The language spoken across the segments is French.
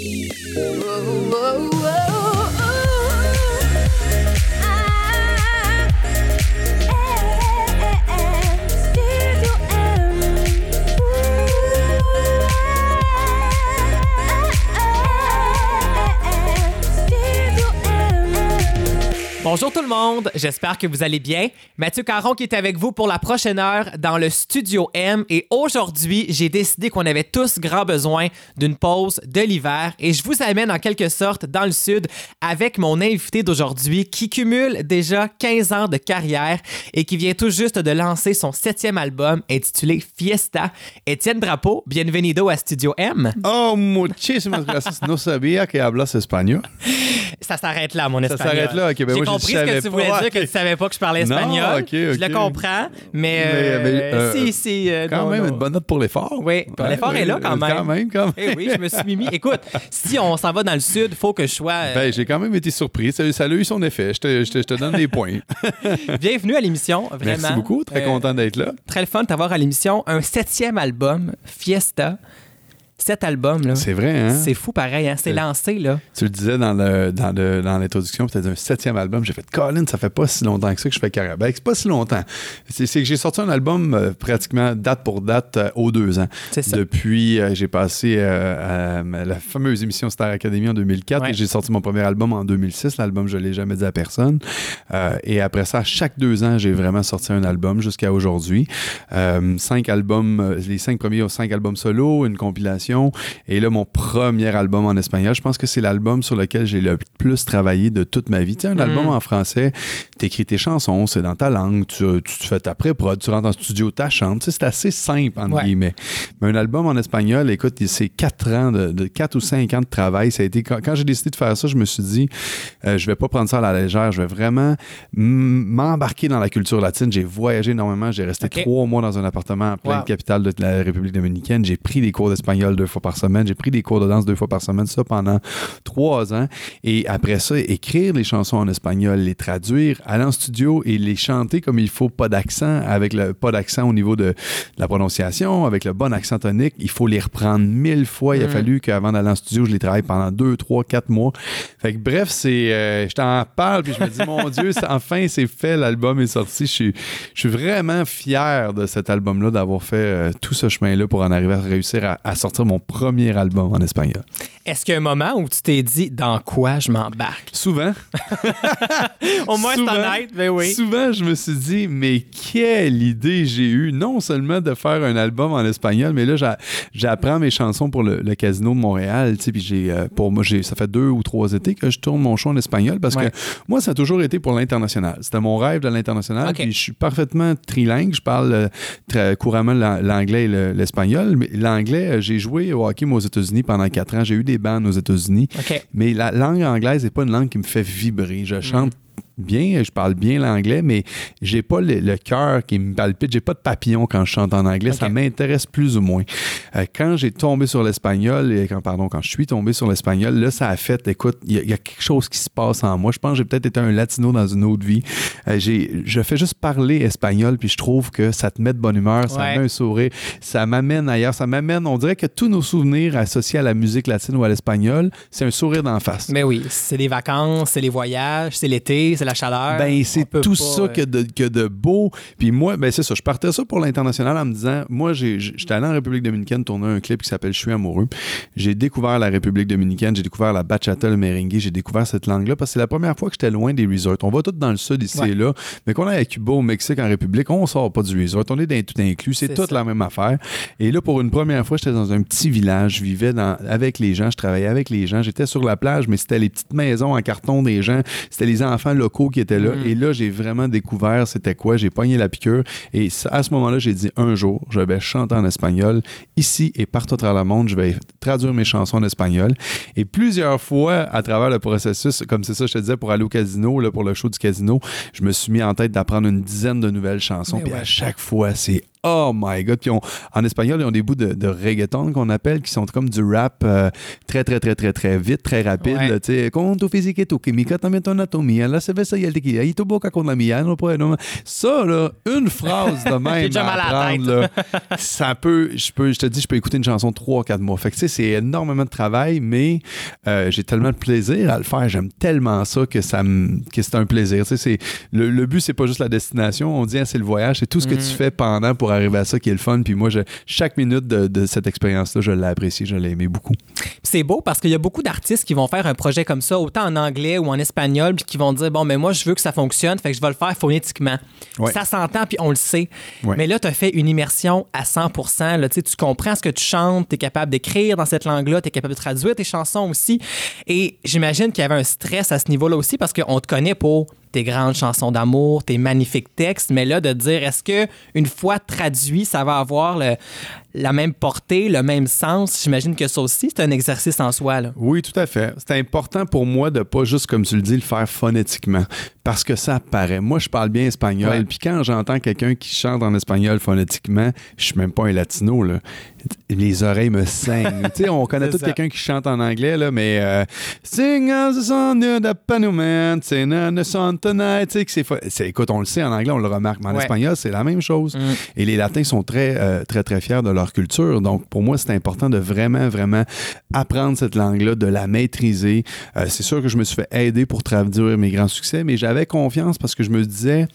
Oh. Tout le monde, j'espère que vous allez bien. Mathieu Caron qui est avec vous pour la prochaine heure dans le Studio M et aujourd'hui, j'ai décidé qu'on avait tous grand besoin d'une pause de l'hiver et je vous amène en quelque sorte dans le sud avec mon invité d'aujourd'hui qui cumule déjà 15 ans de carrière et qui vient tout juste de lancer son septième album intitulé Fiesta. Étienne Drapeau, bienvenido à Studio M. Oh, muchísimas gracias. No sabía que hablas español. Ça s'arrête là, mon espagnol. Ça s'arrête là, ok. Ben J'ai moi, compris savais que tu voulais dire, que tu savais pas que je parlais espagnol. Je le comprends, mais, euh, euh, euh, Quand même une bonne note pour l'effort. Oui, l'effort est là quand même. Quand même, quand même. Eh oui, je me suis mimi. Écoute, si on s'en va dans le sud, faut que je sois. euh, Ben, j'ai quand même été surpris. Ça, a eu son effet. Je te, je te- je te donne des points. bienvenue à l'émission, vraiment. Merci beaucoup. Très Euh, content d'être là. Très le fun de t'avoir à l'émission. Un septième album, Fiesta. Cet album, là. C'est vrai, hein? C'est fou pareil, hein? C'est lancé, là. Tu le disais dans le dans le- dans l'introduction, peut-être un septième album. J'ai fait Colin, ça fait pas si longtemps que ça que je fais carrière. Ben, c'est pas si longtemps. C'est c'est que j'ai sorti un album euh, pratiquement date pour date euh, aux deux ans. C'est ça. Depuis, euh, j'ai passé euh, à la fameuse émission Star Academy en 2004 Ouais. et j'ai sorti mon premier album en 2006. L'album, je l'ai jamais dit à personne. Euh, et après ça, chaque deux ans, j'ai vraiment sorti un album jusqu'à aujourd'hui. Euh, cinq albums, euh, les cinq premiers ont cinq albums solo, une compilation. Et là, mon premier album en espagnol, je pense que c'est l'album sur lequel j'ai le plus travaillé de toute ma vie. Tu sais, un Mm. album en français, t'écris tes chansons, c'est dans ta langue, tu, tu, tu fais ta pré-prod, tu rentres en studio. Tu sais, c'est assez simple, entre Ouais. guillemets. Mais un album en espagnol, écoute, c'est quatre ans, de, de quatre ou cinq ans de travail. Ça a été, quand, quand j'ai décidé de faire ça, je me suis dit, euh, je vais pas prendre ça à la légère, je vais vraiment m'embarquer dans la culture latine. J'ai voyagé énormément, j'ai resté trois mois dans un appartement en pleine Wow. capitale de la République dominicaine. J'ai pris des cours d'espagnol deux fois par semaine, j'ai pris des cours de danse deux fois par semaine, ça pendant trois ans. Et après ça, écrire les chansons en espagnol, les traduire, aller en studio et les chanter comme il faut, pas d'accent, avec le pas d'accent au niveau de, de la prononciation, avec le bon accent tonique. Il faut les reprendre mille fois. Il a Mm. fallu qu'avant d'aller en studio, je les travaille pendant deux, trois, quatre mois. Fait que bref, c'est, euh, je t'en parle puis je me dis, mon Dieu, enfin, c'est fait, l'album est sorti. Je suis, je suis vraiment fier de cet album-là, d'avoir fait euh, tout ce chemin-là pour en arriver à réussir à, à sortir mon premier album en espagnol. Est-ce qu'il y a un moment où tu t'es dit dans quoi je m'embarque? Souvent, Au moins, c'est Souvent. honnête, ben oui. Souvent, je me suis dit, mais quelle idée j'ai eue, non seulement de faire un album en espagnol, mais là, j'a- j'apprends mes chansons pour le, le Casino de Montréal. Puis j'ai, euh, pour moi, j'ai, ça fait deux ou trois étés que je tourne mon show en espagnol parce Ouais. que moi, ça a toujours été pour l'international. C'était mon rêve de l'international. Puis je suis parfaitement trilingue. Je parle euh, très couramment l'an- l'anglais et le- l'espagnol. Mais l'anglais, euh, j'ai joué au hockey moi, aux États-Unis pendant quatre ans. J'ai eu des bandes aux États-Unis. OK. Mais la langue anglaise n'est pas une langue qui me fait vibrer. Je chante bien, je parle bien l'anglais, mais j'ai pas le, le cœur qui me palpite. J'ai pas de papillon quand je chante en anglais. Ça m'intéresse plus ou moins. Euh, quand j'ai tombé sur l'espagnol, et quand, pardon, quand je suis tombé sur l'espagnol, là, ça a fait, écoute, il y, a- il y a quelque chose qui se passe en moi. Je pense que j'ai peut-être été un latino dans une autre vie. Euh, j'ai, je fais juste parler espagnol, puis je trouve que ça te met de bonne humeur, ça Ouais. me met un sourire, ça m'amène ailleurs, ça m'amène, on dirait que tous nos souvenirs associés à la musique latine ou à l'espagnol, c'est un sourire d'en face. Mais oui, c'est les vacances, c'est les voyages, c'est l'été, c'est la chaleur. Ben, c'est tout pas, ça euh, que de, que de beau. Puis moi, ben c'est ça. Je partais ça pour l'international en me disant, moi, j'étais allé en République dominicaine tourner un clip qui s'appelle Je suis amoureux. J'ai découvert la République dominicaine, j'ai découvert la bachata, le merengue, j'ai découvert cette langue-là parce que c'est la première fois que j'étais loin des resorts. On va tout dans le sud ici Ouais. et là, mais qu'on est à Cuba, au Mexique, en République, on sort pas du resort. On est dans tout inclus. C'est C'est toute ça. la même affaire. Et là, pour une première fois, j'étais dans un petit village. Je vivais dans, avec les gens, je travaillais avec les gens. J'étais sur la plage, mais c'était les petites maisons en carton des gens. C'était les enfants locaux qui étaient là. Mm. Et là, j'ai vraiment découvert c'était quoi. J'ai pogné la piqûre. Et à ce moment-là, j'ai dit un jour, je vais chanter en espagnol ici et partout à travers le monde. Je vais traduire mes chansons en espagnol. Et plusieurs fois, à travers le processus, comme c'est ça, je te disais, pour aller au casino, là, pour le show du casino, je me suis mis en tête d'apprendre une dizaine de nouvelles chansons. Mais Puis ouais. à chaque fois, c'est Oh my God. Puis on- en espagnol, ils ont des bouts de, de reggaeton qu'on appelle, qui sont comme du rap euh, très, très, très, très, très vite, très rapide. Ouais. Tu sais, con tu física y tu química, también tu anatomía, la cerveza y el tequila, y tu boca con la mía, no no. Ça, là, une phrase de même déjà mal à la apprendre, là, ça peut, je peux, je te dis, je peux écouter une chanson 3 4 mois. Fait que, tu sais, c'est énormément de travail, mais euh, j'ai tellement de plaisir à le faire. J'aime tellement ça que ça me, que c'est un plaisir. Tu sais, c'est, le, le but, c'est pas juste la destination. On dit, ah, c'est le voyage. C'est tout ce que Mm. tu fais pendant pour arriver à ça qui est le fun. Puis moi, je, chaque minute de, de cette expérience-là, je l'ai apprécié, je l'ai aimé beaucoup. C'est beau parce qu'il y a beaucoup d'artistes qui vont faire un projet comme ça, autant en anglais ou en espagnol, puis qui vont dire Bon, mais moi, je veux que ça fonctionne, fait que je vais le faire phonétiquement. Ouais. Ça s'entend, puis on le sait. Ouais. Mais là, tu as fait une immersion à 100 là, tu comprends ce que tu chantes, tu es capable d'écrire dans cette langue-là, tu es capable de traduire tes chansons aussi. Et j'imagine qu'il y avait un stress à ce niveau-là aussi parce qu'on te connaît pour tes grandes chansons d'amour, tes magnifiques textes, mais là, de dire est-ce que une fois traduit, ça va avoir le- la même portée, le même sens? J'imagine que ça aussi, c'est un exercice en soi. Là. Oui, tout à fait. C'est important pour moi de pas juste, comme tu le dis, le faire phonétiquement. Parce que ça paraît. Moi, je parle bien espagnol. Puis quand j'entends quelqu'un qui chante en espagnol phonétiquement, je suis même pas un latino, là. Les oreilles me saignent. tu sais, on connaît tout quelqu'un qui chante en anglais, là, mais euh, Sing c'est, écoute, on le sait en anglais, on le remarque, mais en Ouais. espagnol, c'est la même chose. Mm. Et les Latins sont très, euh, très, très fiers de leur culture. Donc, pour moi, c'est important de vraiment, vraiment apprendre cette langue-là, de la maîtriser. Euh, c'est sûr que je me suis fait aider pour traduire mes grands succès, mais j'avais confiance parce que je me disais,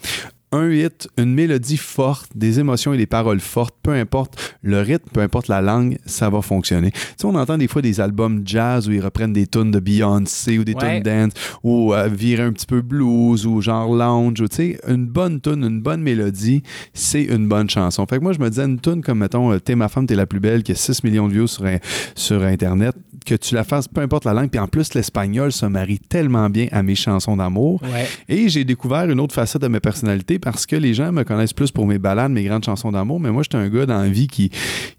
un hit, une mélodie forte, des émotions et des paroles fortes, peu importe le rythme, peu importe la langue, ça va fonctionner. Tu sais, on entend des fois des albums jazz où ils reprennent des tunes de Beyoncé ou des Ouais. tunes dance ou euh, virer un petit peu blues ou genre lounge ou tu sais, une bonne tune, une bonne mélodie, c'est une bonne chanson. Fait que moi, je me disais une tune comme, mettons, euh, T'es ma femme, t'es la plus belle, qui a 6 millions de views sur Internet, que tu la fasses, peu importe la langue, puis en plus, l'espagnol se marie tellement bien à mes chansons d'amour. Ouais. Et j'ai découvert une autre facette de ma personnalité parce que les gens me connaissent plus pour mes balades, mes grandes chansons d'amour, mais moi, j'étais un gars dans la vie qui,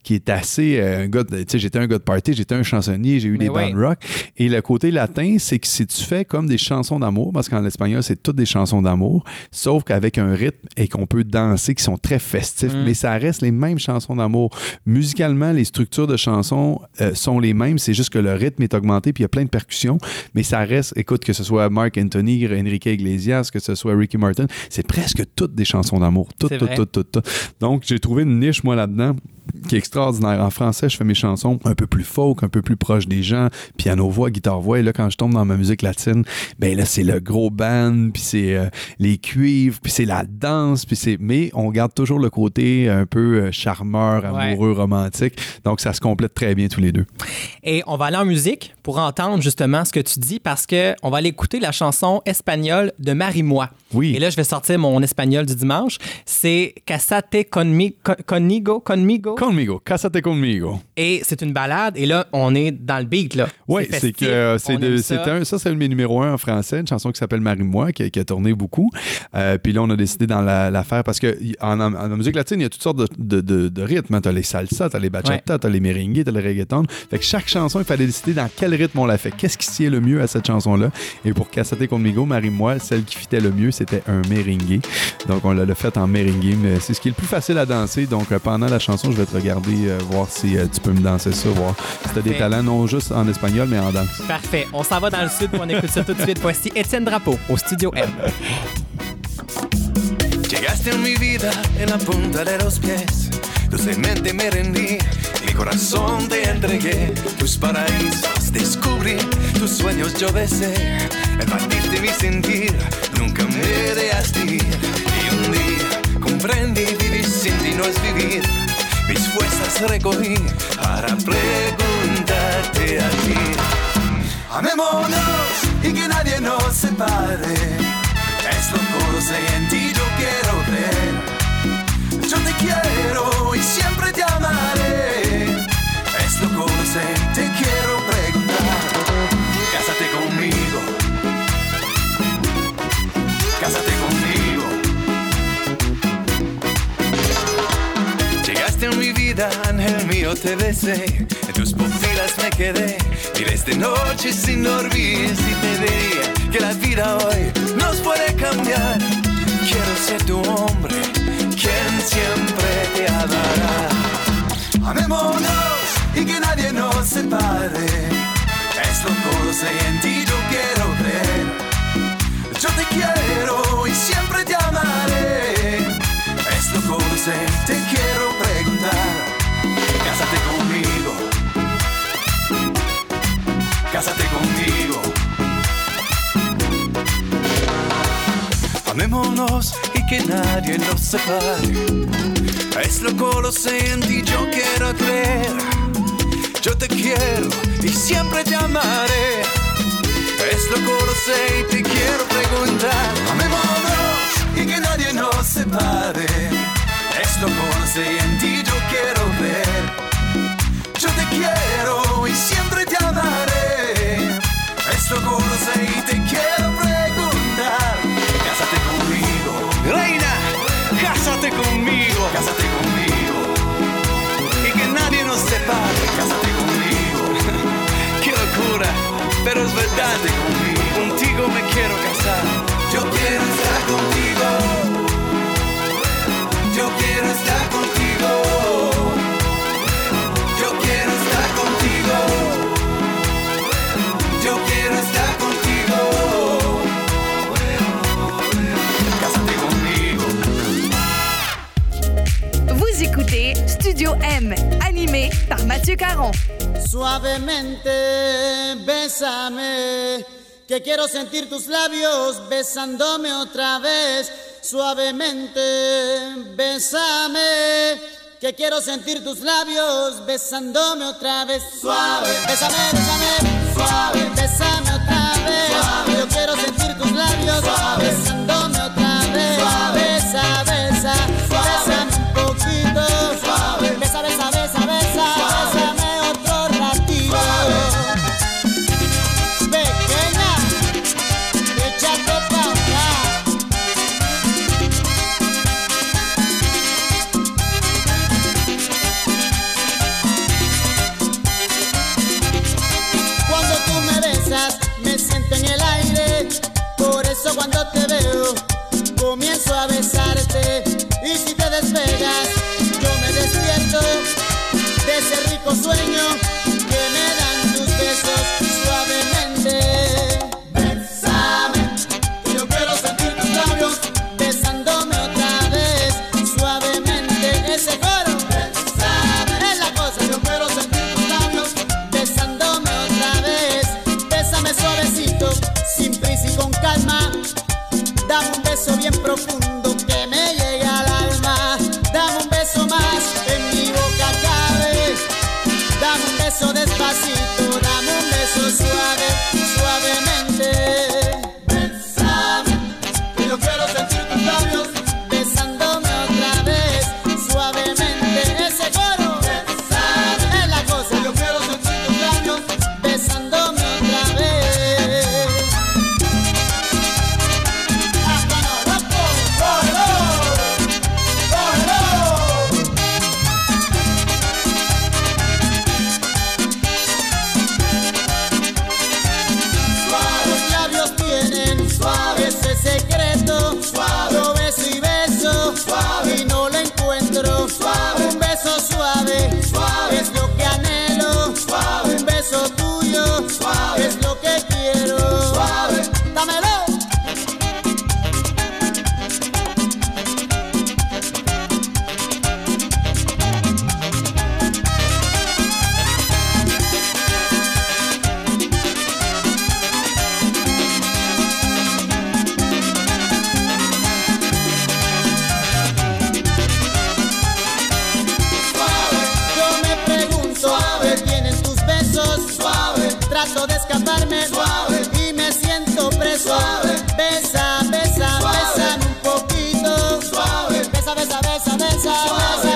qui est assez. euh, un gars tu sais, j'étais un gars de party, j'étais un chansonnier, j'ai eu Mais des ouais. rock. Et le côté latin, c'est que si tu fais comme des chansons d'amour, parce qu'en espagnol, c'est toutes des chansons d'amour, sauf qu'avec un rythme et qu'on peut danser, qui sont très festifs, Mm. mais ça reste les mêmes chansons d'amour. Musicalement, les structures de chansons euh, sont les mêmes, c'est juste que le rythme est augmenté, puis il y a plein de percussions, mais ça reste, écoute, que ce soit Mark Anthony, Enrique Iglesias, que ce soit Ricky Martin, c'est presque toutes des chansons d'amour. Toutes, toutes, toutes, toutes, toutes. Donc, j'ai trouvé une niche, moi, là-dedans qui est extraordinaire. En français, je fais mes chansons un peu plus folk, un peu plus proche des gens, piano-voix, guitare-voix. Et là, quand je tombe dans ma musique latine, ben là, c'est le gros band, puis c'est euh, les cuivres, puis c'est la danse, puis c'est... Mais on garde toujours le côté un peu euh, charmeur, Ouais. amoureux, romantique. Donc, ça se complète très bien tous les deux. Et on va aller en musique pour entendre justement ce que tu dis parce que on va aller écouter la chanson espagnole de Marie-Moi. Oui. Et là, je vais sortir mon espagnol du dimanche. C'est Casate conmi- con- conmigo, conmigo. Conmigo, casate conmigo. Et c'est une balade. Et là, on est dans le beat, là. Oui, c'est que euh, c'est de- ça. un, ça, c'est mes numéros un en français, une chanson qui s'appelle Marie-moi, qui, a- qui a tourné beaucoup. Euh, puis là, on a décidé dans la, la faire parce que en, en- en musique latine, il y a toutes sortes de, de, de- de rythmes. Tu as les salsa, tu as les bachata, tu as les merengues, tu as le reggaeton. Fait que chaque chanson, il fallait décider dans quel rythme on la fait. Qu'est-ce qui sied le mieux à cette chanson-là? Et pour Casate Conmigo, Marie-moi, celle qui fitait le mieux, c'était un merengue. Donc, on l'a l'a fait en merengue. Mais c'est ce qui est le plus facile à danser. Donc, euh, pendant la chanson, je vais te regarder, euh, voir si euh, tu peux me danser ça, voir si tu as des Parfait. talents, non juste en espagnol, mais en danse. Parfait. On s'en va dans le sud pour on écoute ça tout de suite. Voici Étienne Drapeau au Studio M. Llegaste a mi vida en la punta de los pies. Dulcemente me rendí, mi corazón te entregué. Tus paraísos descubrí, tus sueños yo besé. El partirte mi sentir, nunca me dejaste ir. Y un día comprendí, vivir sin ti no es vivir. Mis fuerzas recogí para preguntarte a ti. Amémonos y que nadie nos separe. Es lo que sé en ti yo quiero creer. Yo te quiero y siempre te amaré. Es lo que sé, te quiero Llegaste a mi vida, ángel mío, te besé. En tus pupilas me quedé. Y desde noche sin dormir, si te diría que la vida hoy nos puede cambiar. Quiero ser tu hombre, quien siempre te Amémonos y que nadie nos separe. Es lo sé, en ti yo quiero ver. Yo te quiero y siempre te amaré. Es lo sé, te quiero preguntar. Cásate conmigo. Cásate conmigo. Amémonos y que nadie nos separe. Es loco, lo sé, en ti yo quiero creer. Yo te quiero y siempre te amaré. Es loco, lo sé, y te quiero preguntar. Amémonos y que nadie nos separe. Es loco, lo sé, en ti yo quiero ver. Y te quiero preguntar. Cásate conmigo. Reina, cásate conmigo. Cásate conmigo. Y que nadie nos separe. Cásate conmigo. Qué locura, pero es verdad. conmigo. Contigo me quiero casar. Yo quiero estar contigo. Yo quiero estar contigo. Studio M, animé par Mathieu Caron. Suavemente, bésame, que quiero sentir tus labios besándome otra vez. Suavemente, bésame, que quiero sentir tus labios besándome otra vez. Suave, bésame, bésame, suave, bésame otra vez. Suave, yo quiero sentir tus labios besándome comienzo a besarte. Y si te despegas, yo me despierto de ese rico sueño Trato de escaparme, suave. Y me siento preso. Besa, besa, besa un poquito. Suave. Besa, besa, besa, besa. Otro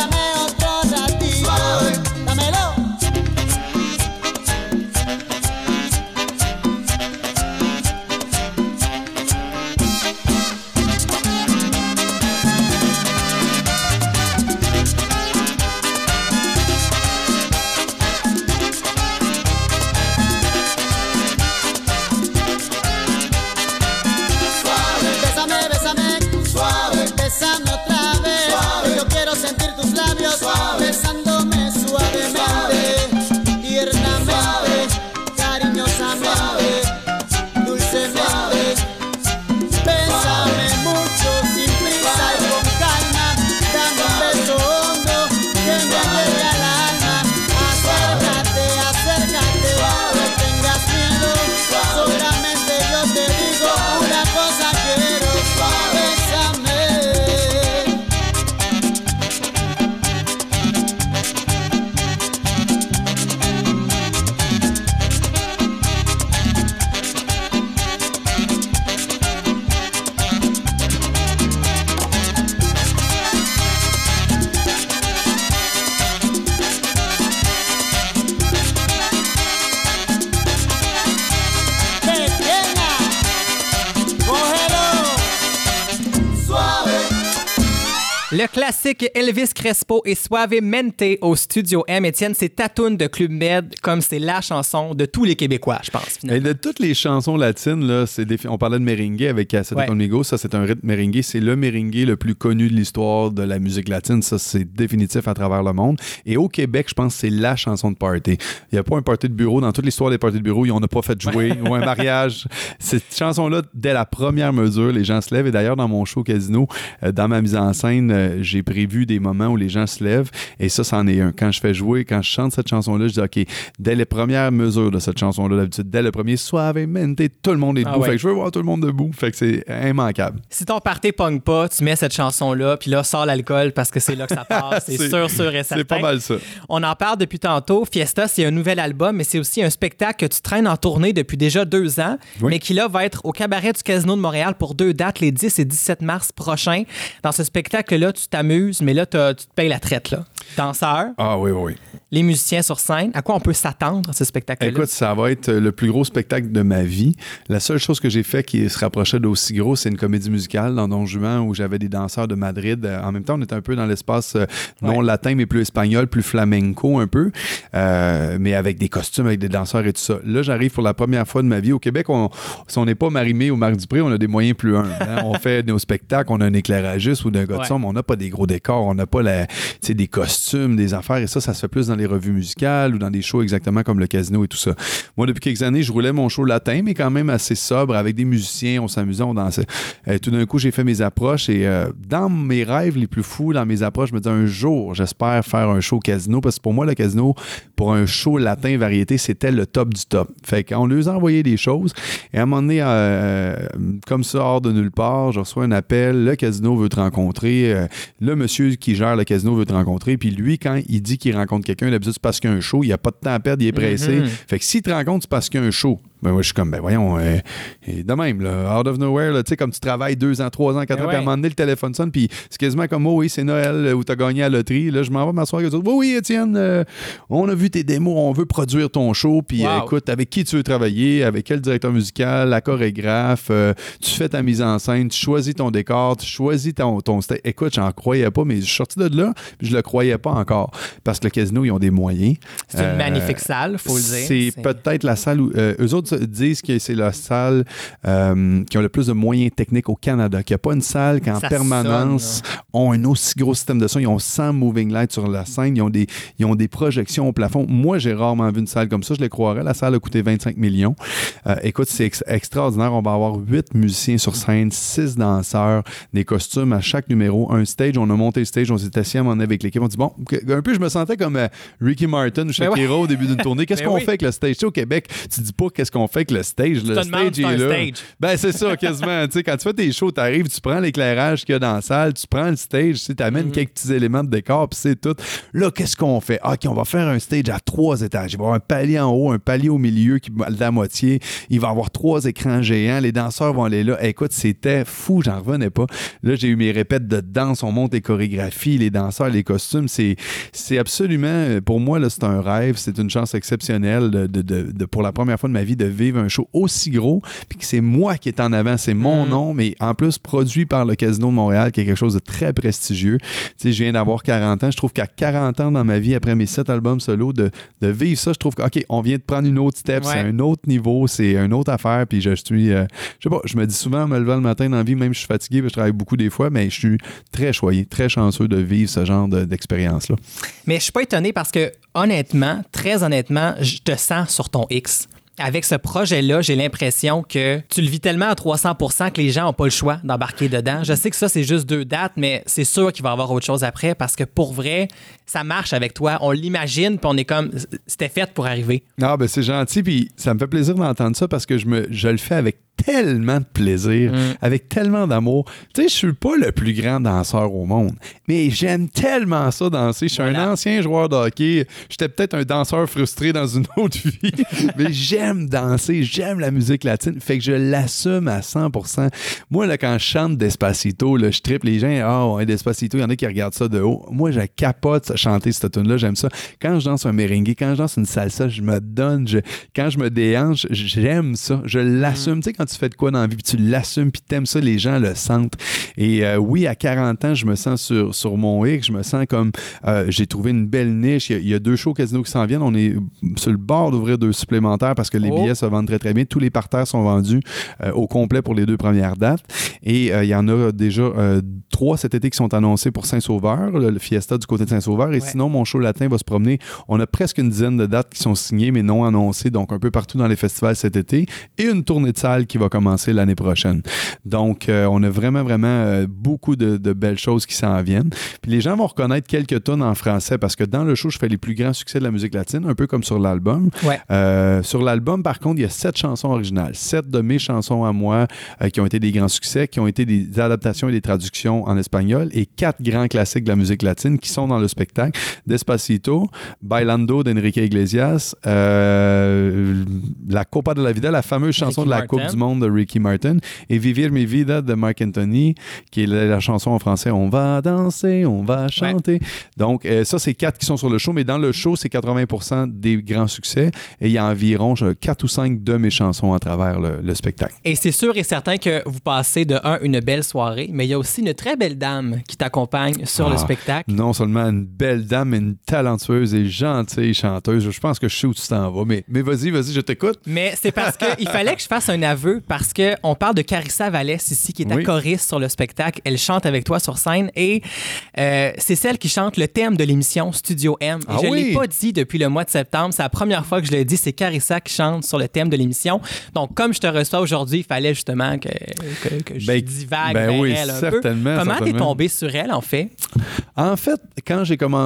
Crespo et Suavemente au Studio M. Étienne, c'est Tatoune de Club Med, comme c'est la chanson de tous les Québécois, je pense. Et de toutes les chansons latines, là, c'est des- on parlait de merengue avec Cassette Ouais. Conmigo. Ça, c'est un rythme merengue. C'est le merengue le plus connu de l'histoire de la musique latine. Ça, c'est définitif à travers le monde. Et au Québec, je pense que c'est la chanson de party. Il n'y a pas un party de bureau. Dans toute l'histoire des parties de bureau, on n'a pas fait jouer ou un mariage. Cette chanson-là, dès la première mesure, les gens se lèvent. Et d'ailleurs, dans mon show casino, euh, dans ma mise en scène, euh, j'ai prévu des moments où les gens se lèvent. Et ça, c'en est un. Quand je fais jouer, quand je chante cette chanson-là, je dis, OK, dès les premières mesures de cette chanson-là, d'habitude, dès le premier Suavemente, tout le monde est Ah debout. ouais. Fait que je veux voir tout le monde debout. Fait que c'est immanquable. Si ton party pogne pas, tu mets cette chanson-là, puis là, sors l'alcool parce que c'est là que ça passe. C'est sûr, sûr et certain. C'est pas mal ça. On en parle depuis tantôt. Fiesta, c'est un nouvel album, mais c'est aussi un spectacle que tu traînes en tournée depuis déjà deux ans, Oui. mais qui là va être au cabaret du Casino de Montréal pour deux dates, les 10 et 17 mars prochains. Dans ce spectacle-là, tu t'amuses, mais là, t'as- tu te payes la traite. Là. Danseurs, Ah oui, oui, oui. les musiciens sur scène. À quoi on peut s'attendre à ce spectacle-là? Écoute, ça va être le plus gros spectacle de ma vie. La seule chose que j'ai fait qui se rapprochait d'aussi gros, c'est une comédie musicale dans Don Juan où j'avais des danseurs de Madrid. Euh, En même temps, on était un peu dans l'espace euh, non Ouais. latin, mais plus espagnol, plus flamenco un peu, Euh, mais avec des costumes, avec des danseurs et tout ça. Là, j'arrive pour la première fois de ma vie. Au Québec, on, si on n'est pas Marimé ou Marc Dupré, on a des moyens plus un. hein. on fait nos spectacles, on a un éclairagiste ou d'un gars de Ouais. son, mais on n'a pas des gros décors, on n'a pas la, sais, des costumes, des affaires, et ça, ça se fait plus dans les revues musicales ou dans des shows exactement comme le casino et tout ça. Moi, depuis quelques années, je roulais mon show latin, mais quand même assez sobre, avec des musiciens, on s'amusait, on dansait. Euh, tout d'un coup, j'ai fait mes approches et euh, dans mes rêves les plus fous, dans mes approches, je me disais un jour, j'espère faire un show casino, parce que pour moi, le casino, pour un show latin variété, c'était le top du top. Fait qu'on a envoyé des choses, et à un moment donné, euh, comme ça, hors de nulle part, je reçois un appel, le casino veut te rencontrer, le monsieur qui gère le casino veut te rencontrer, puis lui, quand il dit qu'il rencontre quelqu'un, d'habitude, c'est parce qu'il y a un show, il n'y a pas de temps à perdre, il est pressé. Mhm. Fait que s'il te rencontre, c'est parce qu'il y a un show. Ben moi, je suis comme, ben voyons, euh, et de même, là, out of nowhere, tu sais, comme tu travailles deux ans, trois ans, quatre Ben ans, puis à un moment donné, le téléphone sonne, puis c'est quasiment comme, oh oui, c'est Noël, euh, où t'as gagné à la loterie. Là, je m'en vais m'asseoir avec eux autres. Oui, oui, Étienne, euh, on a vu tes démos, on veut produire ton show, puis euh, écoute, avec qui tu veux travailler, avec quel directeur musical, la chorégraphe, tu fais ta mise en scène, tu choisis ton décor, tu choisis ton, ton stage. Écoute, j'en croyais pas, mais je suis sorti de là, puis je le croyais pas encore, parce que le casino, ils ont des moyens. C'est une magnifique salle, faut le dire. c'est peut-être la salle où. eux autres disent que c'est la salle euh, qui a le plus de moyens techniques au Canada. Qu'il n'y a pas une salle qui en Ça permanence ont un aussi gros système de son. Ils ont 100 moving lights sur la scène. Ils ont des, ils ont des projections au plafond. Moi, j'ai rarement vu une salle comme ça. Je le croirais. La salle a coûté 25 millions. Euh, écoute, c'est ex- extraordinaire. On va avoir 8 musiciens sur scène, 6 danseurs, des costumes à chaque numéro, un stage. On a monté le stage. On s'est assis à donné avec l'équipe. On dit, bon, un peu, je me sentais comme euh, Ricky Martin ou Ben Shakira au début d'une tournée. Qu'est-ce Ben qu'on oui. fait avec le stage? Tu sais, au Québec, tu dis pas qu'est-ce qu'on fait avec le stage. Le stage est là. stage. Ben, c'est ça, quasiment. tu sais, quand tu fais tes shows, tu arrives, tu prends l'éclairage qu'il y a dans la salle, tu prends le stage, tu amènes Mhm. quelques petits éléments de décor, puis c'est tout. Là, qu'est-ce qu'on fait? OK, on va faire un stage à trois étages. Il va y avoir un palier en haut, un palier au milieu qui va à la moitié. Il va y avoir trois écrans géants. Les danseurs vont aller là. Écoute, c'était fou, j'en revenais pas. Là, j'ai eu mes répètes de danse, on monte les chorégraphies, les danseurs, les costumes. C'est, c'est absolument, pour moi, là, c'est un rêve. C'est une chance exceptionnelle de, de- de- de- pour la première fois de ma vie de vivre un show aussi gros, puis que c'est moi qui est en avant, c'est mon Mm. nom, mais en plus produit par le Casino de Montréal, qui est quelque chose de très prestigieux. Tu sais, je viens d'avoir 40 ans. Je trouve qu'à 40 ans dans ma vie, après mes 7 albums solo, de, de vivre ça, je trouve que, OK, on vient de prendre une autre step, Ouais. c'est un autre niveau, c'est une autre affaire, puis je suis, euh, je sais pas, je me dis souvent en me levant le matin dans la vie, même si je suis fatigué, puis je travaille beaucoup des fois, mais je suis très choyé, très chanceux de vivre ce genre de- d'expérience-là. Mais je suis pas étonné parce que, honnêtement, très honnêtement, je te sens sur ton X. Avec ce projet-là, j'ai l'impression que tu le vis tellement à 300% que les gens n'ont pas le choix d'embarquer dedans. Je sais que ça, c'est juste deux dates, mais c'est sûr qu'il va y avoir autre chose après parce que pour vrai, ça marche avec toi. On l'imagine, puis on est comme, c'était fait pour arriver. Ah, ben c'est gentil, puis ça me fait plaisir d'entendre ça parce que je, me, je le fais avec tellement de plaisir, avec tellement d'amour. Tu sais, je suis pas le plus grand danseur au monde, mais j'aime tellement ça danser. Je suis Voilà. un ancien joueur de hockey. J'étais peut-être un danseur frustré dans une autre vie, mais j'aime danser, j'aime la musique latine. Fait que je l'assume à 100%. Moi, là, quand je chante Despacito, là, je tripe les gens. Ah, ouais, Despacito, il y en a qui regardent ça de haut. Moi, je capote chanter cette tune là j'aime ça. Quand je danse un merengue, quand je danse une salsa, je me donne. Je- quand je me déhanche, j'aime ça. Je l'assume. Tu sais, quand tu fais de quoi dans la vie, puis tu l'assumes, puis t'aimes ça, les gens le sentent. Et euh, oui, à 40 ans, je me sens sur, sur mon X, je me sens comme euh, j'ai trouvé une belle niche. Il y a, il y a deux shows casino qui s'en viennent. On est sur le bord d'ouvrir deux supplémentaires parce que les Oh. billets se vendent très très bien. Tous les parterres sont vendus euh, au complet pour les deux premières dates. Et il y en a déjà trois cet été qui sont annoncés pour Saint-Sauveur, le, le Fiesta du côté de Saint-Sauveur. Et Ouais. sinon, mon show latin va se promener. On a presque une dizaine de dates qui sont signées mais non annoncées, donc un peu partout dans les festivals cet été. Et une tournée de salle qui va commencer l'année prochaine. Donc, euh, on a vraiment, vraiment euh, beaucoup de, de belles choses qui s'en viennent. Puis les gens vont reconnaître quelques tonnes en français parce que dans le show, je fais les plus grands succès de la musique latine, un peu comme sur l'album. Ouais. Euh, sur l'album, par contre, il y a sept chansons originales. Sept de mes chansons à moi qui ont été des grands succès, qui ont été des adaptations et des traductions en espagnol, et quatre grands classiques de la musique latine qui sont dans le spectacle. Despacito, Bailando d'Enrique Iglesias, euh, La Copa de la Vida, la fameuse chanson Ricky de la Martin. Coupe du Monde de Ricky Martin, et Vivir mi vida de Marc Anthony, qui est la, la chanson en français On va danser, on va chanter. Donc, euh, ça, c'est quatre qui sont sur le show, mais dans le show, c'est 80 des grands succès, et il y a environ je- quatre ou cinq de mes chansons à travers le, le spectacle. Et c'est sûr et certain que vous passez de un une belle soirée, mais il y a aussi une très belle dame qui t'accompagne sur le Ah, spectacle. Non seulement une belle dame, mais une talentueuse et gentille chanteuse. Je pense que je sais où tu t'en vas, mais, mais vas-y, vas-y, je t'écoute. Mais c'est parce qu'il fallait que je fasse un aveu parce que on parle de Carissa Vallès ici qui est Oui. ta choriste sur le spectacle. Elle chante avec toi sur scène et euh, c'est celle qui chante le thème de l'émission Studio M. Et Ah je ne l'ai pas dit depuis le mois de septembre. C'est la première fois que je le dis. C'est Carissa qui chante sur le thème de l'émission. Donc comme je te reçois aujourd'hui, il fallait justement que, que, que je Ben, divague ben vers oui, elle un certainement, peu. Comment t'es tombé sur elle en fait? En fait, quand j'ai commencé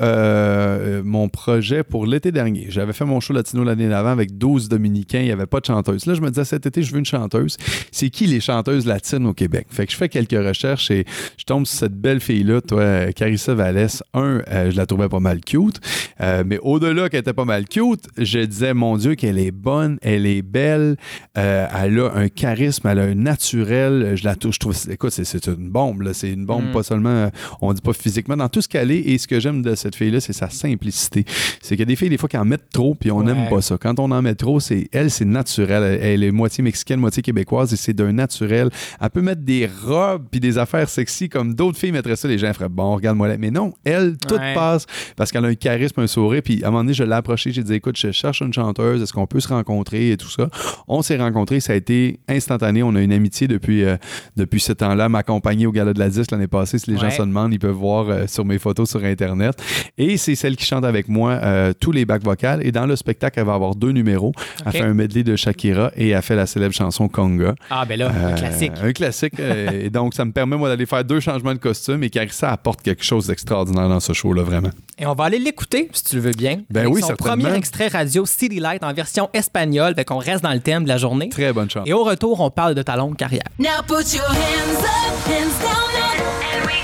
euh, mon projet pour l'été dernier, j'avais fait mon show latino l'année d'avant avec 12 Dominicains, il n'y avait pas de chanteuse. Là, je me disais, cet été, je veux une chanteuse. C'est qui les chanteuses latines au Québec? Fait que je fais quelques recherches et je tombe sur cette belle fille-là, toi, Carissa Vallès. Un, euh, je la trouvais pas mal cute, Euh, mais au-delà qu'elle était pas mal cute, je disais, mon Dieu, qu'elle est bonne, elle est belle, elle a un charisme, elle a un naturel. Je la touche, je trouve, écoute, c'est- une bombe. C'est une bombe, Mm. pas seulement, on dit pas physiquement, dans tout ce qu'elle est. Et ce que j'aime de cette fille-là, c'est sa simplicité. C'est qu'il y a des filles, des fois, qui en mettent trop, puis on Ouais. n'aime pas ça. Quand on en met trop, c'est elle, c'est naturel. Elle, elle est moitié mexicaine, moitié québécoise, et c'est d'un naturel. Elle peut mettre des robes puis des affaires sexy comme d'autres filles mettraient ça. Les gens feraient bon, regarde-moi là. Mais non, elle, tout Ouais. passe parce qu'elle a un charisme, un sourire. Puis à un moment donné, je l'ai approchée, j'ai dit, écoute, je cherche une chanteuse, est-ce qu'on peut se rencontrer et tout ça? On s'est rencontrés, ça a été instantané. On a une amitié depuis, euh, depuis ce temps-là. M'accompagner au Gala de la Disque l'année passée, si les gens se demandent, ils peuvent voir euh, sur mes photos sur Internet. Et c'est celle qui chante avec moi euh, tous les bacs vocales. Et dans le spectacle, elle va avoir deux numéros. Elle Ok. fait un medley de Shakira et elle fait la célèbre chanson Conga. Ah ben là, un Euh, classique. Un classique. euh, et donc, ça me permet, moi, d'aller faire deux changements de costume et Carissa apporte quelque chose d'extraordinaire dans ce show-là, vraiment. Et on va aller l'écouter, si tu le veux bien. Ben avec oui, son premier extrait radio City Light en version espagnole. Fait qu'on reste dans le thème de la journée. Très bonne chance. Et au retour, on parle de ta longue carrière. Now put your hands up, hands down.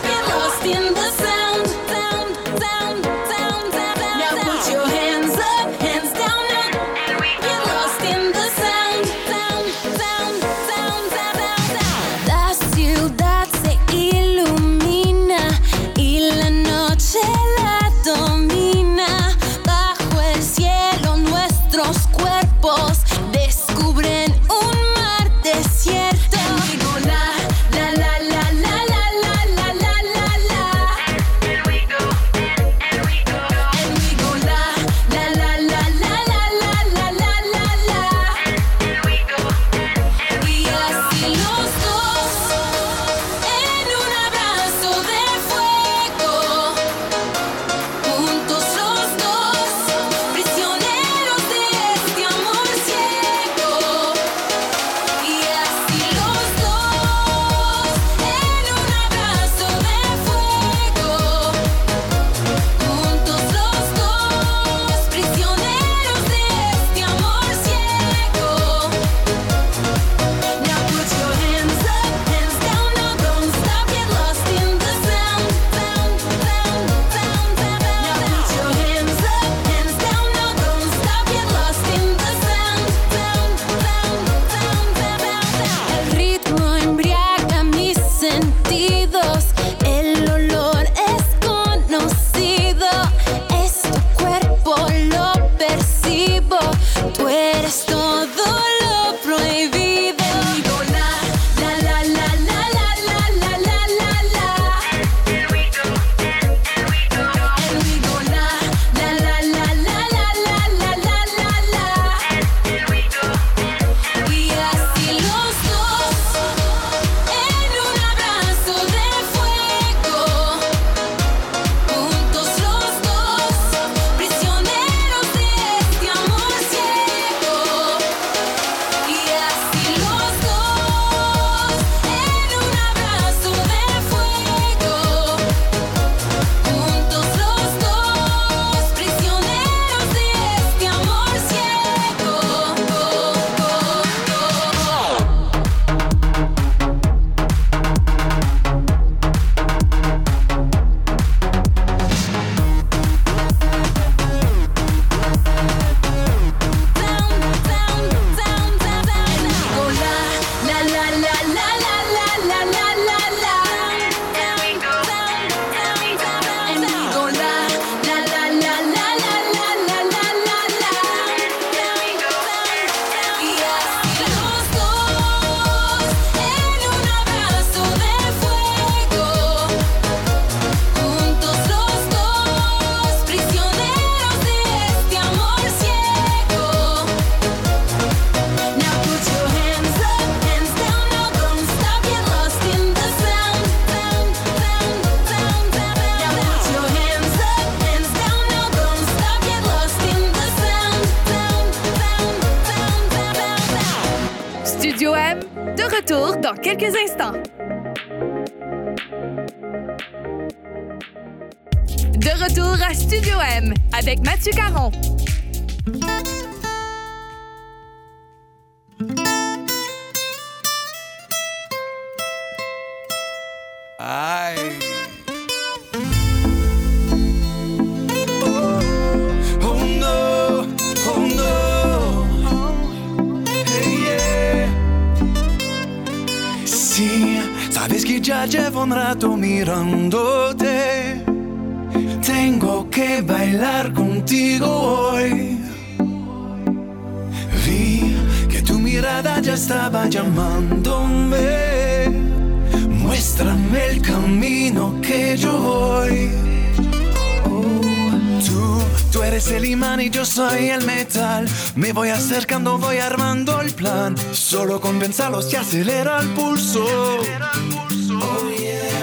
Get lost in the bailar contigo hoy. Vi que tu mirada ya estaba llamándome. Muéstrame el camino que yo voy. Oh, Tú, tú eres el imán y yo soy el metal. Me voy acercando, voy armando el plan. Solo con pensarlos se acelera el pulso.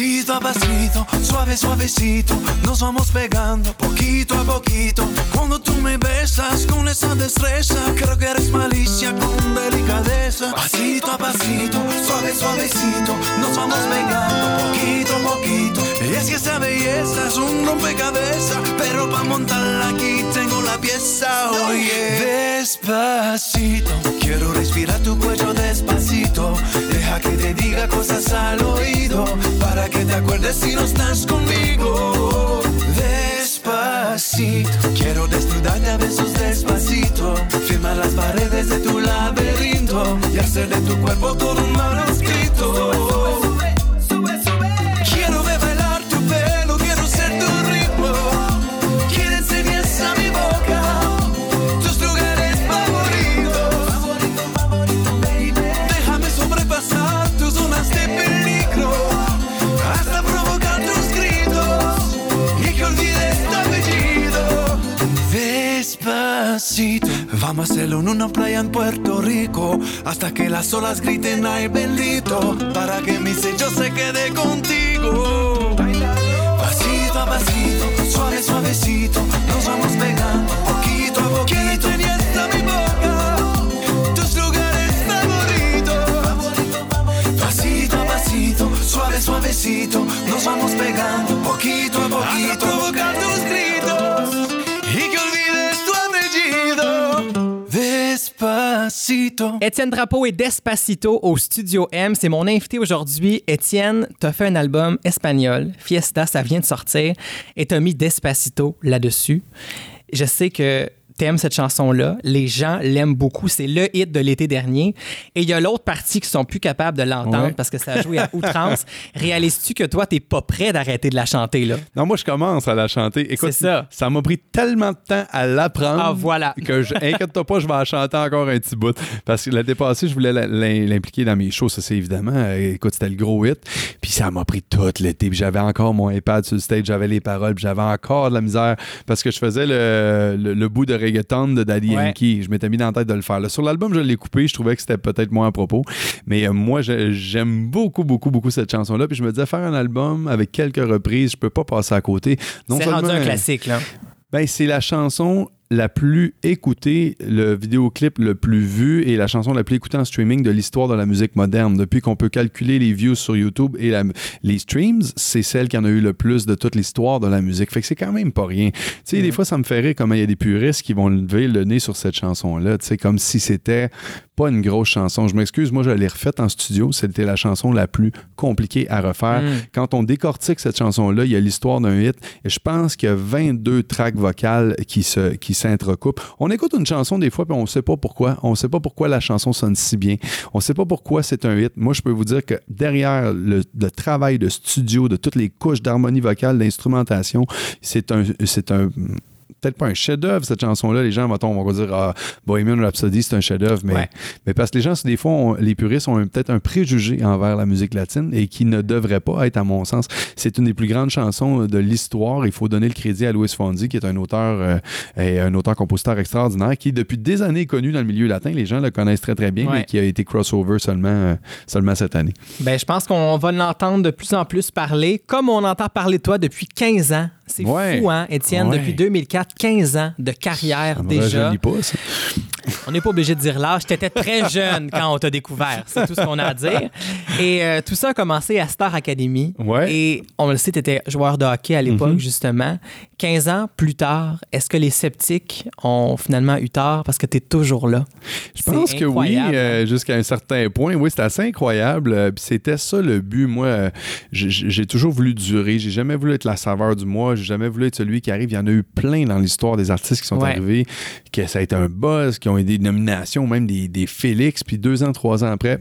Pasito a pasito, suave, suavecito, nos vamos pegando poquito a poquito. Cuando tú me besas con esa destreza, creo que eres malicia con delicadeza. Pasito a pasito, suave, suavecito, nos vamos pegando poquito a poquito. Y es que esa belleza es un rompecabezas, pero para montarla aquí tengo la pieza. Oye, despacito, quiero respirar tu cuello si no estás conmigo. Despacito, quiero desnudarte a besos despacito. Firmar las paredes de tu laberinto y hacer de tu cuerpo todo una playa en Puerto Rico hasta que las olas griten ay bendito para que mi sello se quede contigo. Pasito a suave suavecito, Étienne Drapeau et Despacito au Studio M. C'est mon invité aujourd'hui. Étienne, t'as fait un album espagnol, Fiesta, ça vient de sortir, et t'as mis Despacito là-dessus. Je sais que t'aimes cette chanson-là. Les gens l'aiment beaucoup. C'est le hit de l'été dernier. Et il y a l'autre partie qui sont plus capables de l'entendre Ouais. parce que ça a joué à outrance. Réalises-tu que toi, t'es pas prêt d'arrêter de la chanter, là? Non, moi, je commence à la chanter. Écoute, C'est ça. m'a pris tellement de temps à l'apprendre. Ah, voilà. Que, je, inquiète-toi pas, je vais la chanter encore un petit bout. Parce que l'année passée, je voulais la- l'im- l'impliquer dans mes shows, ça, c'est évidemment. euh, Écoute, c'était le gros hit. Puis ça m'a pris tout l'été. Puis j'avais encore mon iPad sur le stage, j'avais les paroles, puis j'avais encore de la misère. Parce que je faisais le, le- le bout de reggaeton de Daddy Ouais. Yankee. Je m'étais mis dans la tête de le faire. Là, sur l'album, je l'ai coupé. Je trouvais que c'était peut-être moins à propos. Mais euh, moi, j'aime beaucoup, beaucoup, beaucoup cette chanson-là. Puis je me disais, faire un album avec quelques reprises, je peux pas passer à côté. C'est rendu un classique, là. ben, c'est la chanson la plus écoutée, le vidéoclip le plus vu et la chanson la plus écoutée en streaming de l'histoire de la musique moderne. Depuis qu'on peut calculer les views sur YouTube et la- les streams, c'est celle qui en a eu le plus de toute l'histoire de la musique. Fait que c'est quand même pas rien. Tu sais, des fois, ça me fait rire comment il y a des puristes qui vont lever le nez sur cette chanson-là. Tu sais, comme si c'était pas une grosse chanson. Je m'excuse, moi, je l'ai refaite en studio. C'était la chanson la plus compliquée à refaire. Mm. Quand on décortique cette chanson-là, il y a l'histoire d'un hit. Et je pense qu'il y a 22 tracks vocales qui se qui On écoute une chanson des fois, puis on ne sait pas pourquoi. On ne sait pas pourquoi la chanson sonne si bien. On ne sait pas pourquoi c'est un hit. Moi, je peux vous dire que derrière le, le travail de studio, de toutes les couches d'harmonie vocale, d'instrumentation, c'est un, c'est un peut-être pas un chef-d'œuvre, cette chanson-là. Les gens, mettons, vont dire ah, Bohemian Rhapsody, c'est un chef-d'œuvre. Mais, Ouais. mais parce que les gens, des fois, les puristes ont peut-être un préjugé envers la musique latine et qui ne devrait pas être, à mon sens. C'est une des plus grandes chansons de l'histoire. Il faut donner le crédit à Louis Fonzi, qui est un auteur euh, et un auteur-compositeur extraordinaire, qui, depuis des années, est connu dans le milieu latin. Les gens le connaissent très, très bien, Ouais. mais qui a été crossover seulement, euh, seulement cette année. Ben, je pense qu'on va l'entendre de plus en plus parler, comme on entend parler de toi depuis 15 ans. C'est Ouais. fou, hein, Étienne? Ouais. Depuis 2004, 15 ans de carrière Ça déjà. pas, ça. On n'est pas obligé de dire l'âge. Tu étais très jeune quand on t'a découvert. C'est tout ce qu'on a à dire. Et euh, tout ça a commencé à Star Academy. Ouais. Et on le sait, tu étais joueur de hockey à l'époque, Mhm. justement. 15 ans plus tard, est-ce que les sceptiques ont finalement eu tort parce que tu es toujours là? Je pense que oui, euh, jusqu'à un certain point. Oui, c'est assez incroyable. Euh, C'était ça le but. Moi, j'ai- j'ai toujours voulu durer. J'ai jamais voulu être la saveur du mois. J'ai jamais voulu être celui qui arrive. Il y en a eu plein dans l'histoire des artistes qui sont Ouais. arrivés, que ça a été un buzz, qui ont des nominations, même des Félix. Puis deux ans, trois ans après,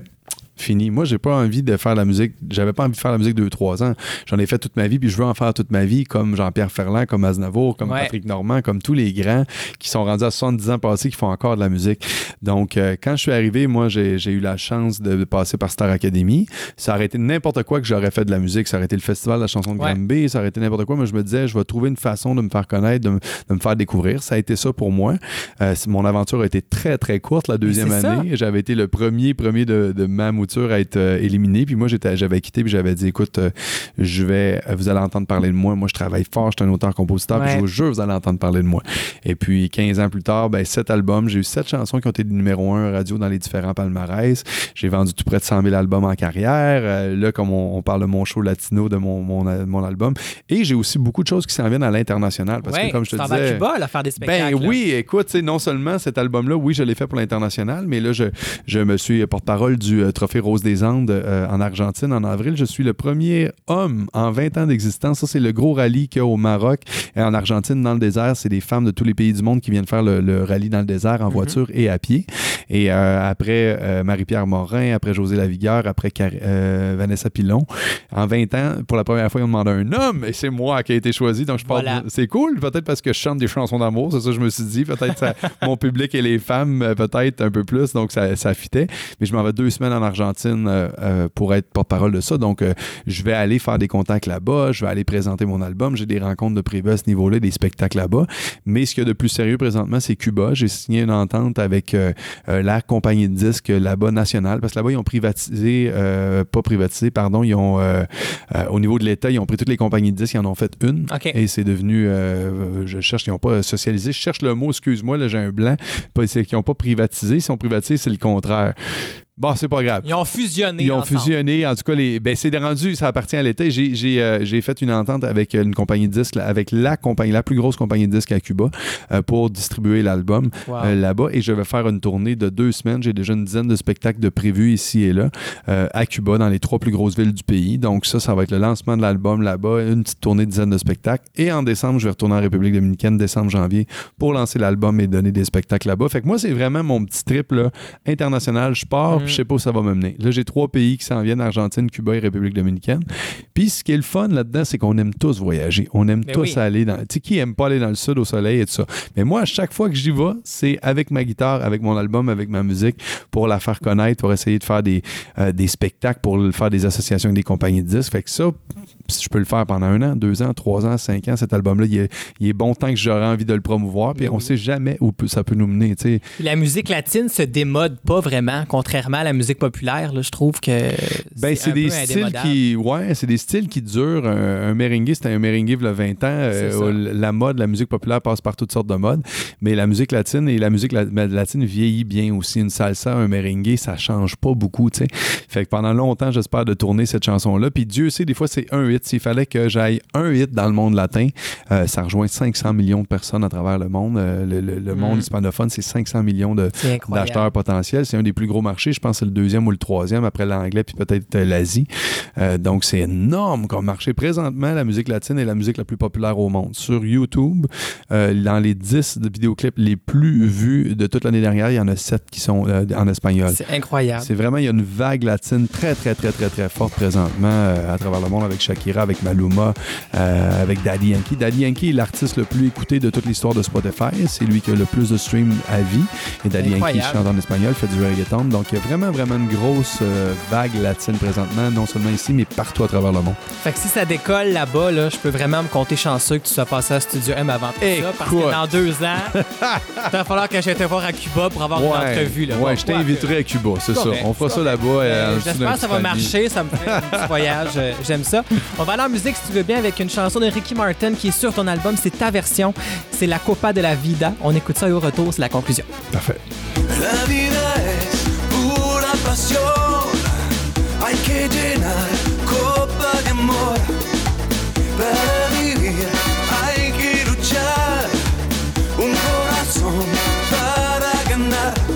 fini. Moi, j'ai pas envie de faire la musique. J'avais pas envie de faire la musique deux, trois ans. J'en ai fait toute ma vie, puis je veux en faire toute ma vie, comme Jean-Pierre Ferland, comme Aznavour, comme Ouais. Patrick Normand, comme tous les grands qui sont rendus à 70 ans passés, qui font encore de la musique. Donc, euh, quand je suis arrivé, moi, j'ai eu la chance de passer par Star Academy. Ça aurait été n'importe quoi que j'aurais fait de la musique. Ça aurait été le festival de la chanson de Ouais. Granby, ça aurait été n'importe quoi. Moi, je me disais, je vais trouver une façon de me faire connaître, de, me- de me faire découvrir. Ça a été ça pour moi. Euh, mon aventure a été très, très courte la deuxième année. J'avais été le premier, premier de, de ma à être euh, éliminé. Puis moi, j'étais, j'avais quitté, puis j'avais dit, écoute, euh, je vais, vous allez entendre parler de moi. Moi, je travaille fort, je suis un auteur-compositeur, puis je vous jure, vous allez entendre parler de moi. Et puis, 15 ans plus tard, ben, sept albums. J'ai eu sept chansons qui ont été numéro un radio dans les différents palmarès. J'ai vendu tout près de 100 000 albums en carrière. Euh, là, comme on, on parle de mon show latino, de mon, mon, mon album. Et j'ai aussi beaucoup de choses qui s'en viennent à l'international. Parce Ouais, que, comme je te disais... Cuba, là, faire des spectacles. Ben oui, écoute, non seulement cet album-là, oui, je l'ai fait pour l'international, mais là, je, je me suis porte-parole du euh, Trophée Rose des Andes euh, en Argentine en avril. Je suis le premier homme en 20 ans d'existence. Ça, c'est le gros rallye qu'il y a au Maroc et en Argentine, dans le désert. C'est des femmes de tous les pays du monde qui viennent faire le, le rallye dans le désert en voiture et à pied. Et euh, après euh, Marie-Pierre Morin, après José Lavigueur, après Car- Vanessa Pilon, en 20 ans, pour la première fois, ils ont demandé un homme et c'est moi qui ai été choisi. Donc, je parle Voilà. c'est cool, peut-être parce que je chante des chansons d'amour, c'est ça je me suis dit. Peut-être mon public et les femmes, peut-être un peu plus, donc ça, ça fitait. Mais je m'en vais deux semaines en Argentine euh, euh, pour être porte-parole de ça. Donc, euh, je vais aller faire des contacts là-bas, je vais aller présenter mon album. J'ai des rencontres de prévu à ce niveau-là, des spectacles là-bas. Mais ce qu'il y a de plus sérieux présentement, c'est Cuba. J'ai signé une entente avec euh, la compagnie de disques là-bas nationale, parce que là-bas, ils ont privatisé, pas privatisé, pardon, ils ont, au niveau de l'État, ils ont pris toutes les compagnies de disques, ils en ont fait une. Et c'est devenu, je cherche, ils n'ont pas socialisé. Je cherche le mot, excuse-moi, là, j'ai un blanc. Pas, c'est qu'ils n'ont pas privatisé. Si on privatisé, c'est le contraire. Bon, c'est pas grave. Ils ont fusionné. Ils ont ensemble. fusionné. En tout cas, les, ben, c'est rendu, ça appartient à l'État. J'ai, j'ai, euh, j'ai fait une entente avec une compagnie de disques, avec la compagnie, la plus grosse compagnie de disques à Cuba, euh, pour distribuer l'album Wow. euh, là-bas. Et je vais faire une tournée de deux semaines. J'ai déjà une dizaine de spectacles de prévus ici et là, euh, à Cuba, dans les trois plus grosses villes du pays. Donc, ça, ça va être le lancement de l'album là-bas, une petite tournée de dizaine de spectacles. Et en décembre, je vais retourner en République dominicaine, décembre, janvier, pour lancer l'album et donner des spectacles là-bas. Fait que moi, c'est vraiment mon petit trip là, international. Je pars, Mm. Je sais pas où ça va me mener. Là, j'ai trois pays qui s'en viennent, Argentine, Cuba et République dominicaine. Puis ce qui est le fun là-dedans, c'est qu'on aime tous voyager. On aime Ben tous oui. aller dans... Tu sais, qui aime pas aller dans le sud au soleil et tout ça? Mais moi, à chaque fois que j'y vais, c'est avec ma guitare, avec mon album, avec ma musique, pour la faire connaître, pour essayer de faire des, euh, des spectacles, pour faire des associations avec des compagnies de disques. Fait que ça, je peux le faire pendant un an, deux ans, trois ans, cinq ans. Cet album-là, il est, il est bon tant que j'aurai envie de le promouvoir. Puis on sait jamais où ça peut nous mener. tu sais. La musique latine se démode pas vraiment, contrairement la musique populaire. là, je trouve que Ben, c'est des styles qui. Ouais, c'est des styles qui durent. Un, un merengue, c'était un merengue il y a 20 ans. Euh, la mode, la musique populaire passe par toutes sortes de modes. Mais la musique latine et la musique la- latine vieillit bien aussi. Une salsa, un merengue, ça change pas beaucoup, tu sais. Fait que pendant longtemps, j'espère de tourner cette chanson-là. Puis Dieu sait, des fois, c'est un hit. S'il fallait que j'aille un hit dans le monde latin, euh, ça rejoint 500 millions de personnes à travers le monde. Euh, le le- le monde Mm. hispanophone, c'est 500 millions de, d'acheteurs potentiels. C'est un des plus gros marchés. Je pense que c'est le deuxième ou le troisième après l'anglais puis peut-être euh, l'Asie. Euh, donc, c'est énorme comme marché. Présentement, la musique latine est la musique la plus populaire au monde. Sur YouTube, euh, dans les 10 de vidéoclips les plus vus de toute l'année dernière, il y en a 7 qui sont euh, en espagnol. C'est incroyable. C'est vraiment, il y a une vague latine très, très, très, très, très forte présentement à travers le monde avec Shakira, avec Maluma, avec Daddy Yankee. Daddy Yankee est l'artiste le plus écouté de toute l'histoire de Spotify. C'est lui qui a le plus de streams à vie. Et Daddy Yankee chante en espagnol, fait du reggaeton. Donc, il y a vraiment, vraiment une grosse euh, vague latine présentement, non seulement ici, mais partout à travers le monde. Fait que si ça décolle là-bas, là, je peux vraiment me compter chanceux que tu sois passé à Studio M avant tout ça. Parce que dans deux ans, il va falloir que j'aille te voir à Cuba pour avoir une entrevue. Là. ouais, je t'inviterai à Cuba, c'est ça. On fera ça là-bas. Euh, euh, J'espère que ça va marcher, ça me fait un petit voyage, j'aime ça. On va aller en musique si tu veux bien avec une chanson de Ricky Martin qui est sur ton album, c'est ta version, c'est La Copa de la Vida. On écoute ça et au retour, c'est la conclusion. Parfait. La vida pasión, hay que llenar copa de amor. Para vivir hay que luchar, un corazón para ganar.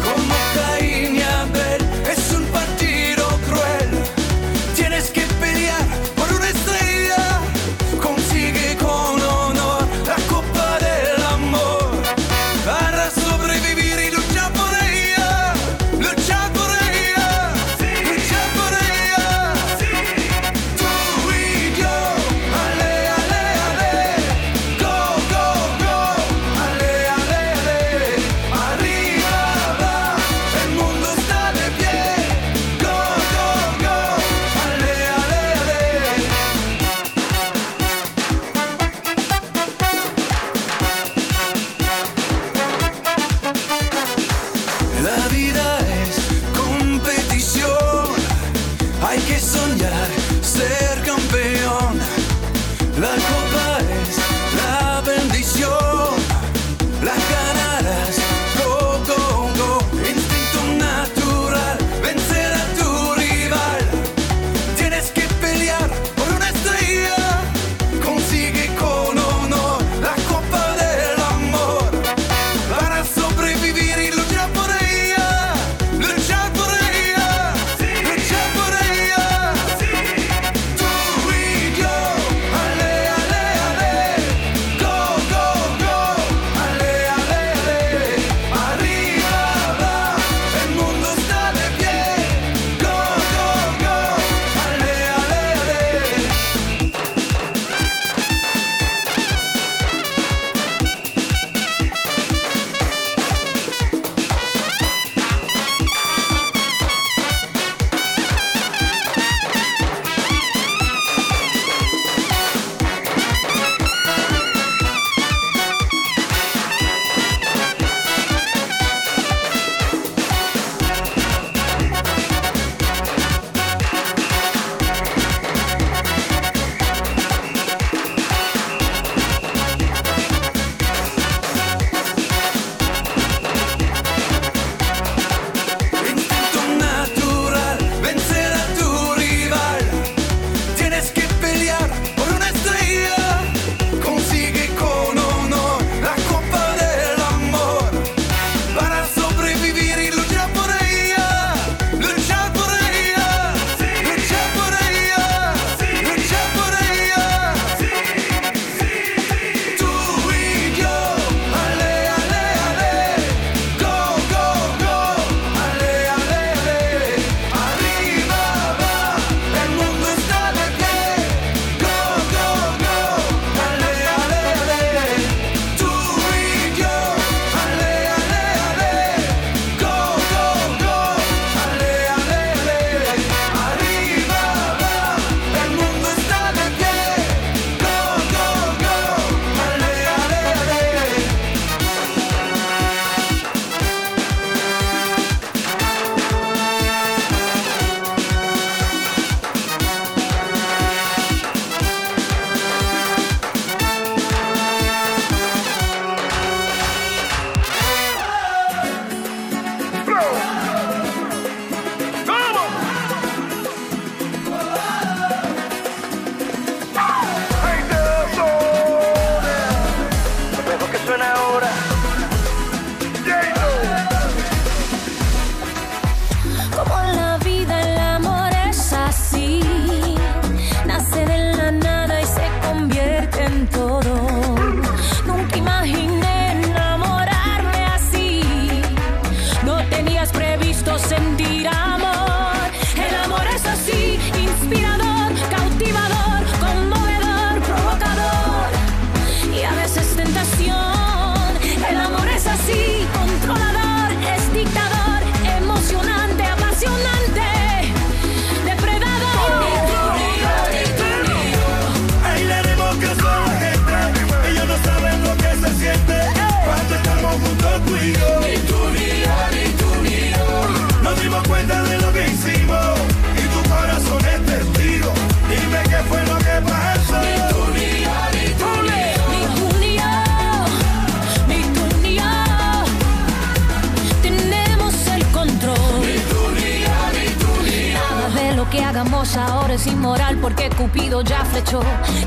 Es inmoral porque Cupido ya flechó.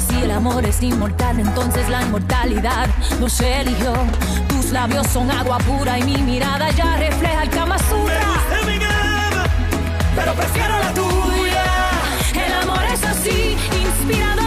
Si el amor es inmortal, entonces la inmortalidad nos eligió. Tus labios son agua pura y mi mirada ya refleja el Kama Sutra. Pero prefiero la tuya. El amor es así, inspirador,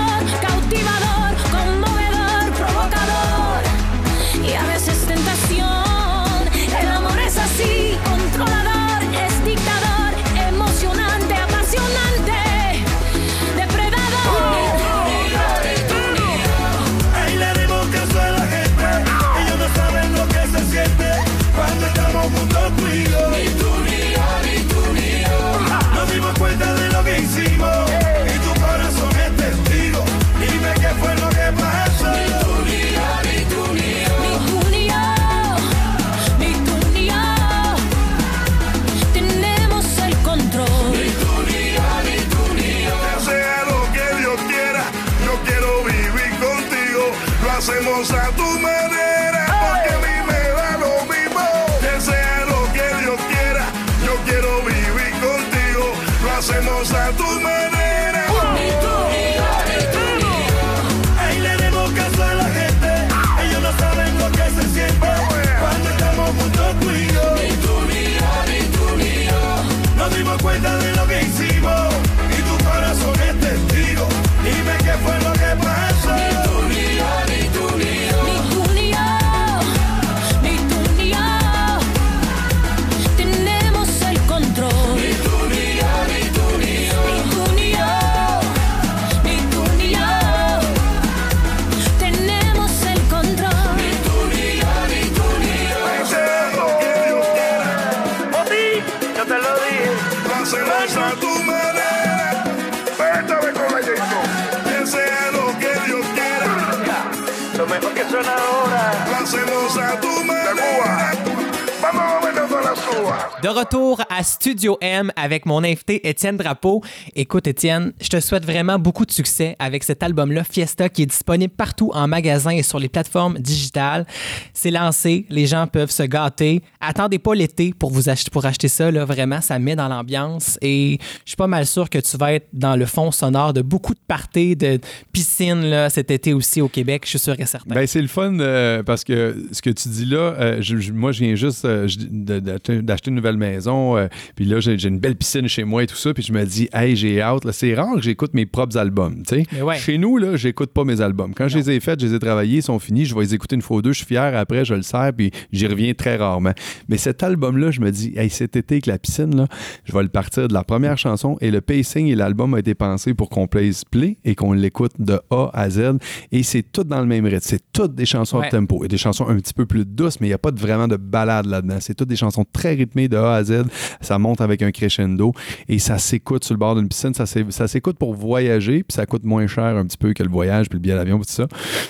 De retour à Studio M avec mon invité Étienne Drapeau. Écoute, Étienne, je te souhaite vraiment beaucoup de succès avec cet album-là, Fiesta, qui est disponible partout en magasin et sur les plateformes digitales. C'est lancé, les gens peuvent se gâter. Attendez pas l'été pour vous acheter, pour acheter ça, là, vraiment, ça met dans l'ambiance. Et je suis pas mal sûr que tu vas être dans le fond sonore de beaucoup de parties, de piscines là, cet été aussi au Québec, je suis sûr et certain. Ben, c'est le fun euh, parce que ce que tu dis là, euh, moi, je viens juste euh, d'acheter une nouvelle maison. euh, puis là, j'ai une belle piscine chez moi et tout ça. Puis je me dis, hey, j'ai hâte. là. C'est rare que j'écoute mes propres albums. tu sais. Mais ouais. Chez nous, là, j'écoute pas mes albums. Quand je les ai faits, je les ai travaillés, ils sont finis. Je vais les écouter une fois ou deux. Je suis fier. Après, je le sers. Puis j'y reviens très rarement. Mais cet album-là, je me dis, hey, cet été avec la piscine, là, je vais le partir de la première chanson. Et le pacing et l'album a été pensé pour qu'on plaise play et qu'on l'écoute de A à Z. Et c'est tout dans le même rythme. C'est toutes des chansons Ouais. à tempo. A des chansons un petit peu plus douces, mais il n'y a pas de- vraiment de balade là-dedans. C'est toutes des chansons très rythmées de A à Z. Ça monte avec un crescendo et ça s'écoute sur le bord d'une piscine. Ça s'é- ça s'écoute pour voyager, puis ça coûte moins cher un petit peu que le voyage, puis le billet d'avion, tout ça.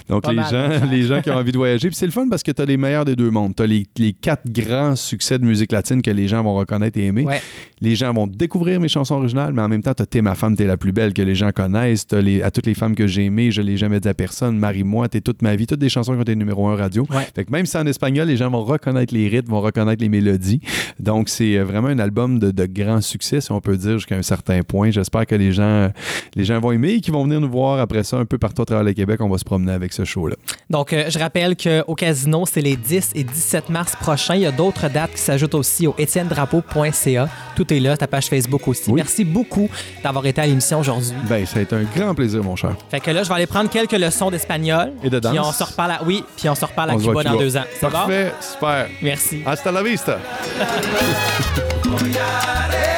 Donc, Pas les mal, gens, les gens qui ont envie de voyager. Puis c'est le fun parce que tu as les meilleurs des deux mondes. Tu as les, les quatre grands succès de musique latine que les gens vont reconnaître et aimer. Ouais. Les gens vont découvrir mes chansons originales, mais en même temps, tu as T'es ma femme, t'es la plus belle que les gens connaissent. Les, à toutes les femmes que j'ai aimées, je l'ai jamais dit à personne. Marie-moi, t'es toute ma vie. Toutes des chansons qui ont été numéro un radio. Ouais. Fait que même si c'est en espagnol, les gens vont reconnaître les rythmes, vont reconnaître les mélodies. Donc, c'est euh, vraiment un album de, de grand succès, si on peut dire, jusqu'à un certain point. J'espère que les gens, les gens vont aimer et qu'ils vont venir nous voir après ça un peu partout à travers le Québec. On va se promener avec ce show-là. Donc, euh, je rappelle qu'au casino, c'est les 10 et 17 mars prochains. Il y a d'autres dates qui s'ajoutent aussi au étiennedrapeau.ca. Tout est là, ta page Facebook aussi. Oui. Merci beaucoup d'avoir été à l'émission aujourd'hui. Ben, ça a été un grand plaisir, mon cher. Fait que là, je vais aller prendre quelques leçons d'espagnol. Et de Puis danse. on se reparle à... Oui, puis on se reparle à Cuba dans deux ans. C'est bon? Parfait, super. Merci. Hasta la vista. Vivir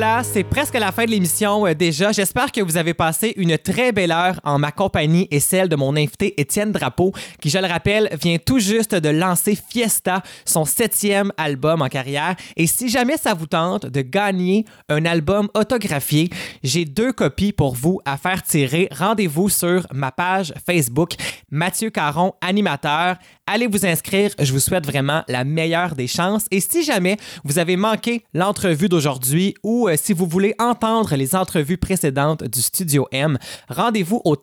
voilà, c'est presque la fin de l'émission euh, déjà. J'espère que vous avez passé une très belle heure en ma compagnie et celle de mon invité Étienne Drapeau, qui, je le rappelle, vient tout juste de lancer Fiesta, son septième album en carrière. Et si jamais ça vous tente de gagner un album autographié, j'ai deux copies pour vous à faire tirer. Rendez-vous sur ma page Facebook, Mathieu Caron, animateur. Allez vous inscrire. Je vous souhaite vraiment la meilleure des chances. Et si jamais vous avez manqué l'entrevue d'aujourd'hui ou euh, si vous voulez entendre les entrevues précédentes du Studio M, rendez-vous au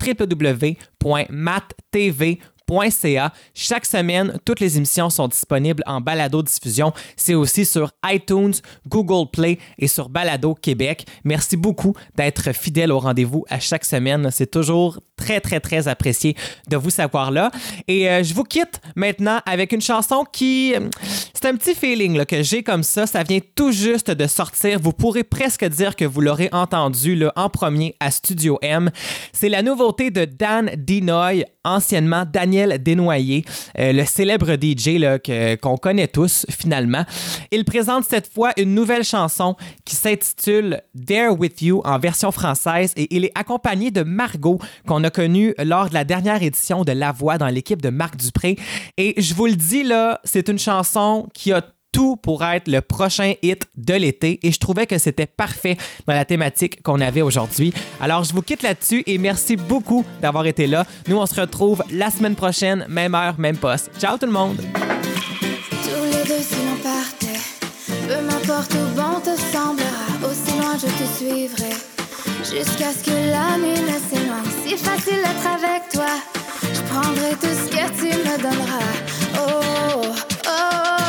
Chaque semaine, toutes les émissions sont disponibles en balado-diffusion. C'est aussi sur iTunes, Google Play et sur Balado Québec. Merci beaucoup d'être fidèle au rendez-vous à chaque semaine. C'est toujours très, très, très apprécié de vous savoir là. Et euh, je vous quitte maintenant avec une chanson qui... euh, C'est un petit feeling que j'ai comme ça. Ça vient tout juste de sortir. Vous pourrez presque dire que vous l'aurez entendu là, en premier à Studio M. C'est la nouveauté de Dan Dinoy, anciennement Daniel Desnoyers, euh, le célèbre DJ qu'on connaît tous finalement. Il présente cette fois une nouvelle chanson qui s'intitule There With You en version française et il est accompagné de Margot qu'on a connue lors de la dernière édition de La Voix dans l'équipe de Marc Dupré. Et je vous le dis là, c'est une chanson qui a tout pour être le prochain hit de l'été et je trouvais que c'était parfait dans la thématique qu'on avait aujourd'hui. Alors je vous quitte là-dessus et merci beaucoup d'avoir été là. Nous on se retrouve la semaine prochaine, même heure, même poste. Ciao tout le monde. Tous les deux si l'on partait Peu m'importe où bon te semblera Aussi loin je te suivrai Jusqu'à ce que la nuit ne s'éloigne Si facile d'être avec toi Je prendrai tout ce que tu me donneras Oh, oh, oh